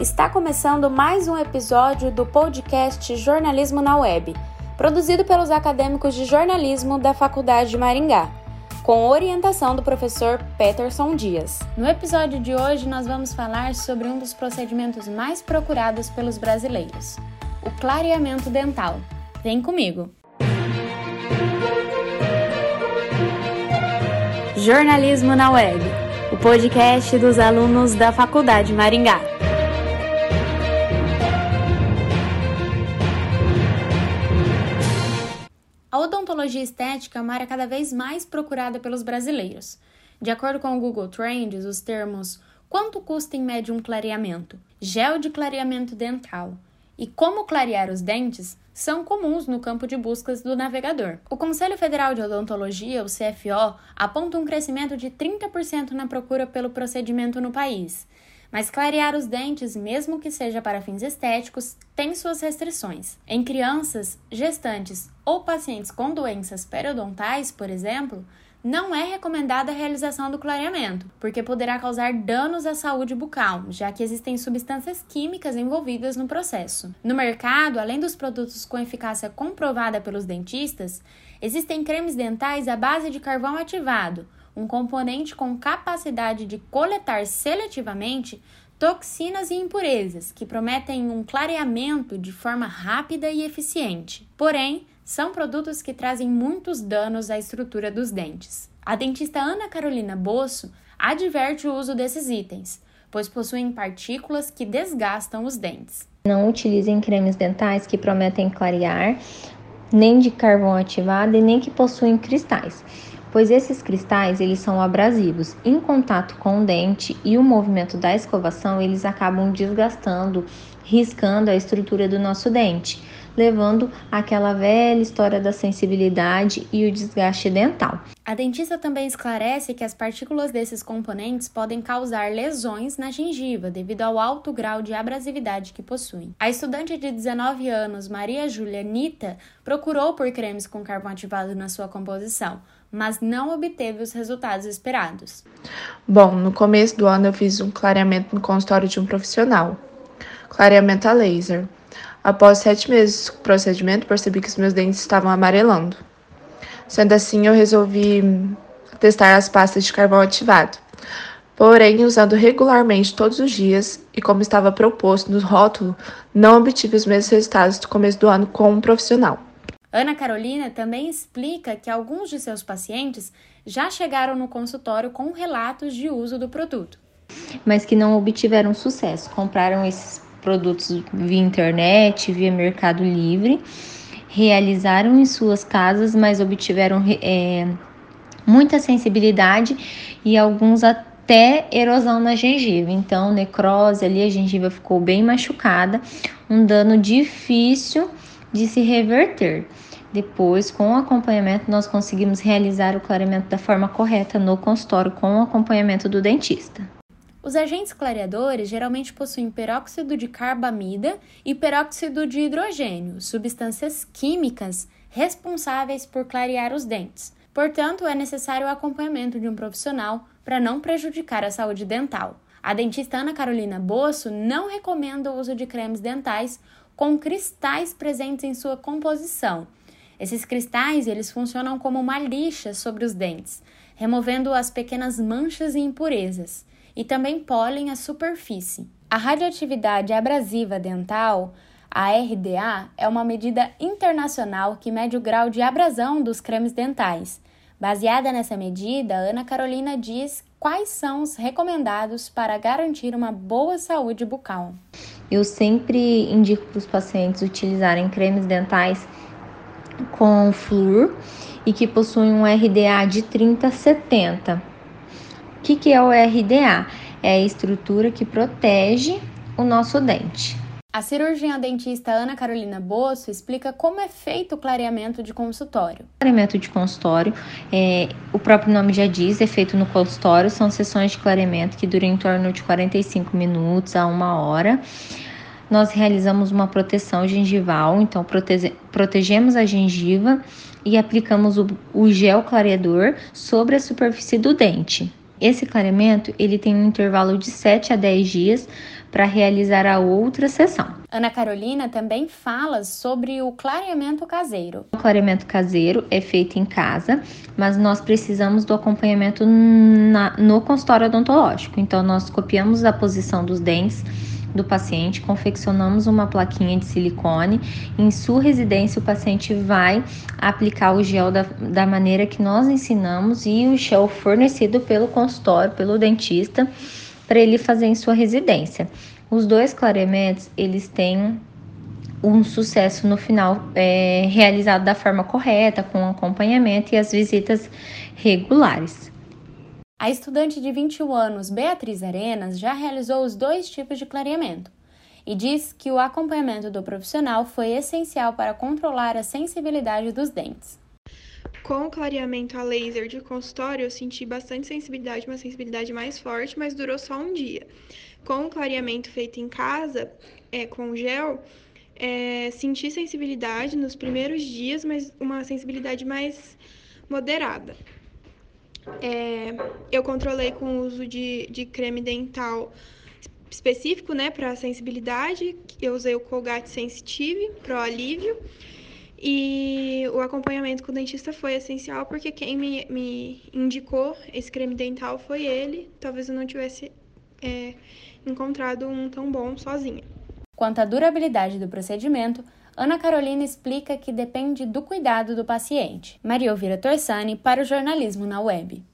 Está começando mais um episódio do podcast Jornalismo na Web, produzido pelos acadêmicos de jornalismo da Faculdade de Maringá, com orientação do professor Peterson Dias. No episódio de hoje, nós vamos falar sobre um dos procedimentos mais procurados pelos brasileiros: o clareamento dental. Vem comigo! Jornalismo na Web, o podcast dos alunos da Faculdade Maringá. Odontologia estética é uma área cada vez mais procurada pelos brasileiros. De acordo com o Google Trends, os termos quanto custa em média um clareamento, gel de clareamento dental e como clarear os dentes são comuns no campo de buscas do navegador. O Conselho Federal de Odontologia, o CFO, aponta um crescimento de 30% na procura pelo procedimento no país. Mas clarear os dentes, mesmo que seja para fins estéticos, tem suas restrições. Em crianças, gestantes ou pacientes com doenças periodontais, por exemplo, não é recomendada a realização do clareamento, porque poderá causar danos à saúde bucal, já que existem substâncias químicas envolvidas no processo. No mercado, além dos produtos com eficácia comprovada pelos dentistas, existem cremes dentais à base de carvão ativado um componente com capacidade de coletar seletivamente toxinas e impurezas, que prometem um clareamento de forma rápida e eficiente. Porém, são produtos que trazem muitos danos à estrutura dos dentes. A dentista Ana Carolina Bosso adverte o uso desses itens, pois possuem partículas que desgastam os dentes. Não utilizem cremes dentais que prometem clarear, nem de carvão ativado e nem que possuem cristais pois esses cristais eles são abrasivos. Em contato com o dente e o movimento da escovação, eles acabam desgastando, riscando a estrutura do nosso dente, levando àquela velha história da sensibilidade e o desgaste dental. A dentista também esclarece que as partículas desses componentes podem causar lesões na gengiva devido ao alto grau de abrasividade que possuem. A estudante de 19 anos, Maria Júlia Nita, procurou por cremes com carvão ativado na sua composição mas não obteve os resultados esperados. Bom, no começo do ano eu fiz um clareamento no consultório de um profissional, clareamento a laser. Após sete meses do procedimento, percebi que os meus dentes estavam amarelando. Sendo assim, eu resolvi testar as pastas de carvão ativado. Porém, usando regularmente todos os dias e como estava proposto no rótulo, não obtive os mesmos resultados do começo do ano com um profissional. Ana Carolina também explica que alguns de seus pacientes já chegaram no consultório com relatos de uso do produto. Mas que não obtiveram sucesso, compraram esses produtos via internet, via Mercado Livre, realizaram em suas casas, mas obtiveram é, muita sensibilidade e alguns até erosão na gengiva. Então, necrose ali, a gengiva ficou bem machucada, um dano difícil de se reverter. Depois, com o acompanhamento, nós conseguimos realizar o clareamento da forma correta no consultório com o acompanhamento do dentista. Os agentes clareadores geralmente possuem peróxido de carbamida e peróxido de hidrogênio, substâncias químicas responsáveis por clarear os dentes. Portanto, é necessário o acompanhamento de um profissional para não prejudicar a saúde dental. A dentista Ana Carolina Bosso não recomenda o uso de cremes dentais com cristais presentes em sua composição. Esses cristais, eles funcionam como uma lixa sobre os dentes, removendo as pequenas manchas e impurezas, e também polem a superfície. A radioatividade abrasiva dental, a RDA, é uma medida internacional que mede o grau de abrasão dos cremes dentais. Baseada nessa medida, Ana Carolina diz quais são os recomendados para garantir uma boa saúde bucal. Eu sempre indico para os pacientes utilizarem cremes dentais com flúor e que possuem um RDA de 30 a 70. O que, que é o RDA? É a estrutura que protege o nosso dente. A cirurgiã dentista Ana Carolina Bosso explica como é feito o clareamento de consultório. O clareamento de consultório, é, o próprio nome já diz, é feito no consultório, são sessões de clareamento que duram em torno de 45 minutos a uma hora nós realizamos uma proteção gengival, então protege, protegemos a gengiva e aplicamos o, o gel clareador sobre a superfície do dente. Esse clareamento ele tem um intervalo de 7 a 10 dias para realizar a outra sessão. Ana Carolina também fala sobre o clareamento caseiro. O clareamento caseiro é feito em casa, mas nós precisamos do acompanhamento na, no consultório odontológico. Então, nós copiamos a posição dos dentes do paciente, confeccionamos uma plaquinha de silicone. Em sua residência, o paciente vai aplicar o gel da, da maneira que nós ensinamos e o gel fornecido pelo consultório, pelo dentista, para ele fazer em sua residência. Os dois clareamentos, eles têm um sucesso no final é, realizado da forma correta, com acompanhamento e as visitas regulares. A estudante de 21 anos, Beatriz Arenas, já realizou os dois tipos de clareamento e diz que o acompanhamento do profissional foi essencial para controlar a sensibilidade dos dentes. Com o clareamento a laser de consultório, eu senti bastante sensibilidade, uma sensibilidade mais forte, mas durou só um dia. Com o clareamento feito em casa, é, com gel, é, senti sensibilidade nos primeiros dias, mas uma sensibilidade mais moderada. É, eu controlei com o uso de, de creme dental específico, né, para sensibilidade. Eu usei o Colgate Sensitive Pro Alívio. E o acompanhamento com o dentista foi essencial, porque quem me, me indicou esse creme dental foi ele. Talvez eu não tivesse é, encontrado um tão bom sozinha. Quanto à durabilidade do procedimento, Ana Carolina explica que depende do cuidado do paciente. Maria Elvira Torsani para o jornalismo na web.